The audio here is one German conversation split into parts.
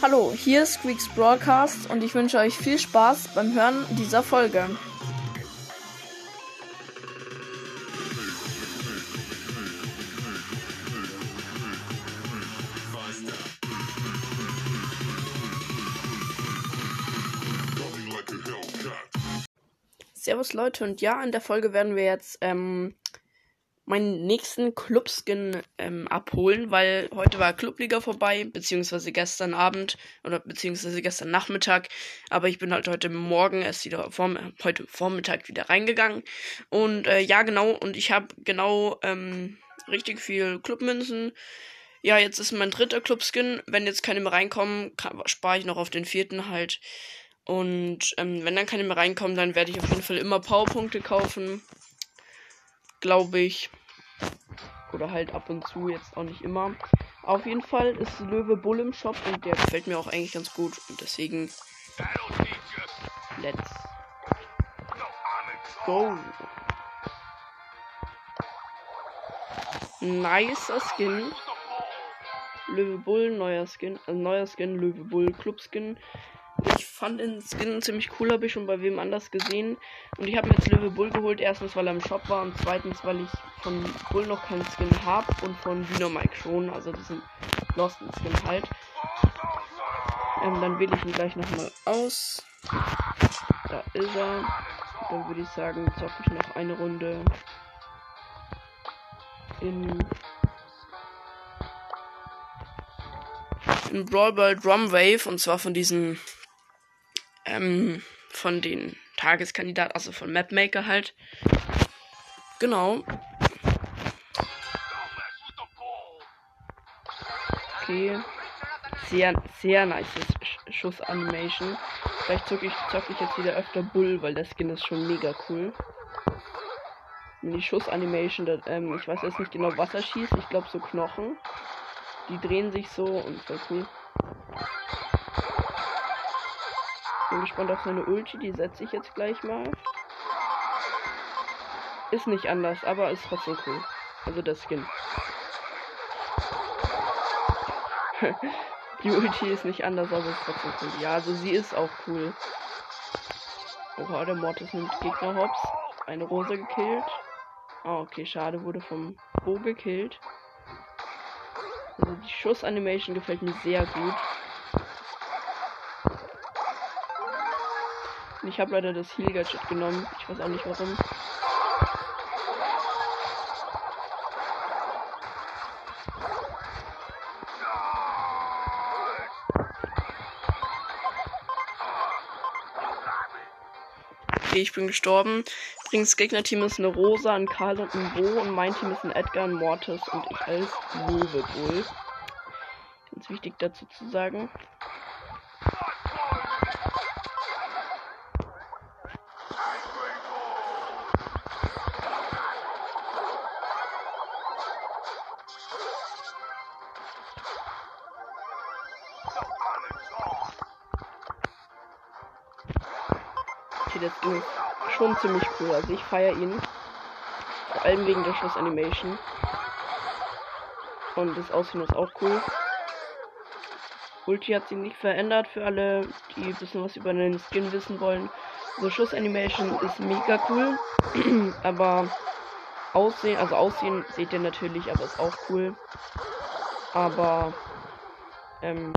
Hallo, hier ist Squeaks Broadcast und ich wünsche euch viel Spaß beim Hören dieser Folge. Servus Leute und ja, in der Folge werden wir jetzt ähm, meinen nächsten Clubskin ähm, abholen, weil heute war Clubliga vorbei, beziehungsweise gestern Abend oder beziehungsweise gestern Nachmittag. Aber ich bin halt heute Morgen erst wieder vorm, heute Vormittag wieder reingegangen. Und äh, ja, genau, und ich habe genau ähm, richtig viel Clubmünzen. Ja, jetzt ist mein dritter Clubskin. Wenn jetzt keine mehr reinkommen, spare ich noch auf den vierten halt. Und ähm, wenn dann keine mehr reinkommen, dann werde ich auf jeden Fall immer Powerpunkte kaufen. Glaube ich. Oder halt ab und zu, jetzt auch nicht immer. Auf jeden Fall ist Löwe Bull im Shop und der gefällt mir auch eigentlich ganz gut. Und deswegen. Let's go. Nicer Skin. Löwe Bull, neuer Skin. Also neuer Skin, Löwe Bull, Club Skin. Ich fand den Skin ziemlich cool, habe ich schon bei wem anders gesehen. Und ich habe mir jetzt Löwe Bull geholt. Erstens, weil er im Shop war und zweitens, weil ich von Bull noch keinen Skin habe und von Dynamike schon. Also diesen Lost Skin halt. Ähm, dann wähle ich ihn gleich nochmal aus. Da ist er. Dann würde ich sagen, zocke ich noch eine Runde in in Brawl Ball Drum Wave und zwar von diesen ähm, von den Tageskandidaten, also von Mapmaker halt. Genau. Okay. Sehr, sehr nice Schuss-Animation. Vielleicht zocke ich, zock ich jetzt wieder öfter Bull, weil der Skin ist schon mega cool. Die Schuss-Animation, ähm, ich weiß jetzt nicht genau, was er schießt. Ich glaube so Knochen. Die drehen sich so und voll cool. Bin gespannt auf seine Ulti, die setze ich jetzt gleich mal. Ist nicht anders, aber ist trotzdem cool. Also der Skin. die Ulti ist nicht anders, aber ist trotzdem cool. Ja, also sie ist auch cool. Oha, der Mortis nimmt Gegner hops. Eine Rose gekillt. Ah, okay, schade, wurde vom Bo gekillt. Also die Schussanimation gefällt mir sehr gut. Ich habe leider das Heal Gadget genommen. Ich weiß auch nicht warum. Okay, ich bin gestorben. Übrigens, Gegnerteam ist eine Rosa, ein Karl und ein Bo und mein Team ist ein Edgar, ein Mortis und ich als Löwe wohl. Ganz wichtig dazu zu sagen. Okay, das ist schon ziemlich cool. Also ich feiere ihn. Vor allem wegen der Schussanimation. Und das Aussehen ist auch cool. Ulti hat sich nicht verändert für alle, die ein bisschen was über den Skin wissen wollen. Also Schussanimation ist mega cool. aber Aussehen, also Aussehen seht ihr natürlich, aber ist auch cool. Aber ähm,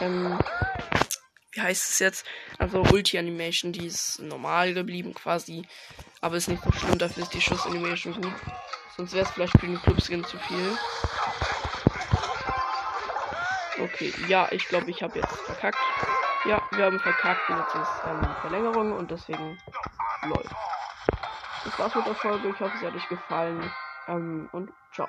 ähm, wie heißt es jetzt? Also Ulti-Animation, die ist normal geblieben quasi. Aber ist nicht so schlimm, dafür ist die Schuss-Animation gut. Sonst wäre es vielleicht für den Clubskin zu viel. Okay, ja, ich glaube, ich habe jetzt verkackt. Ja, wir haben verkackt und jetzt ist ähm, Verlängerung und deswegen läuft. Das war's mit der Folge. Ich hoffe, es hat euch gefallen. Ähm, und ciao.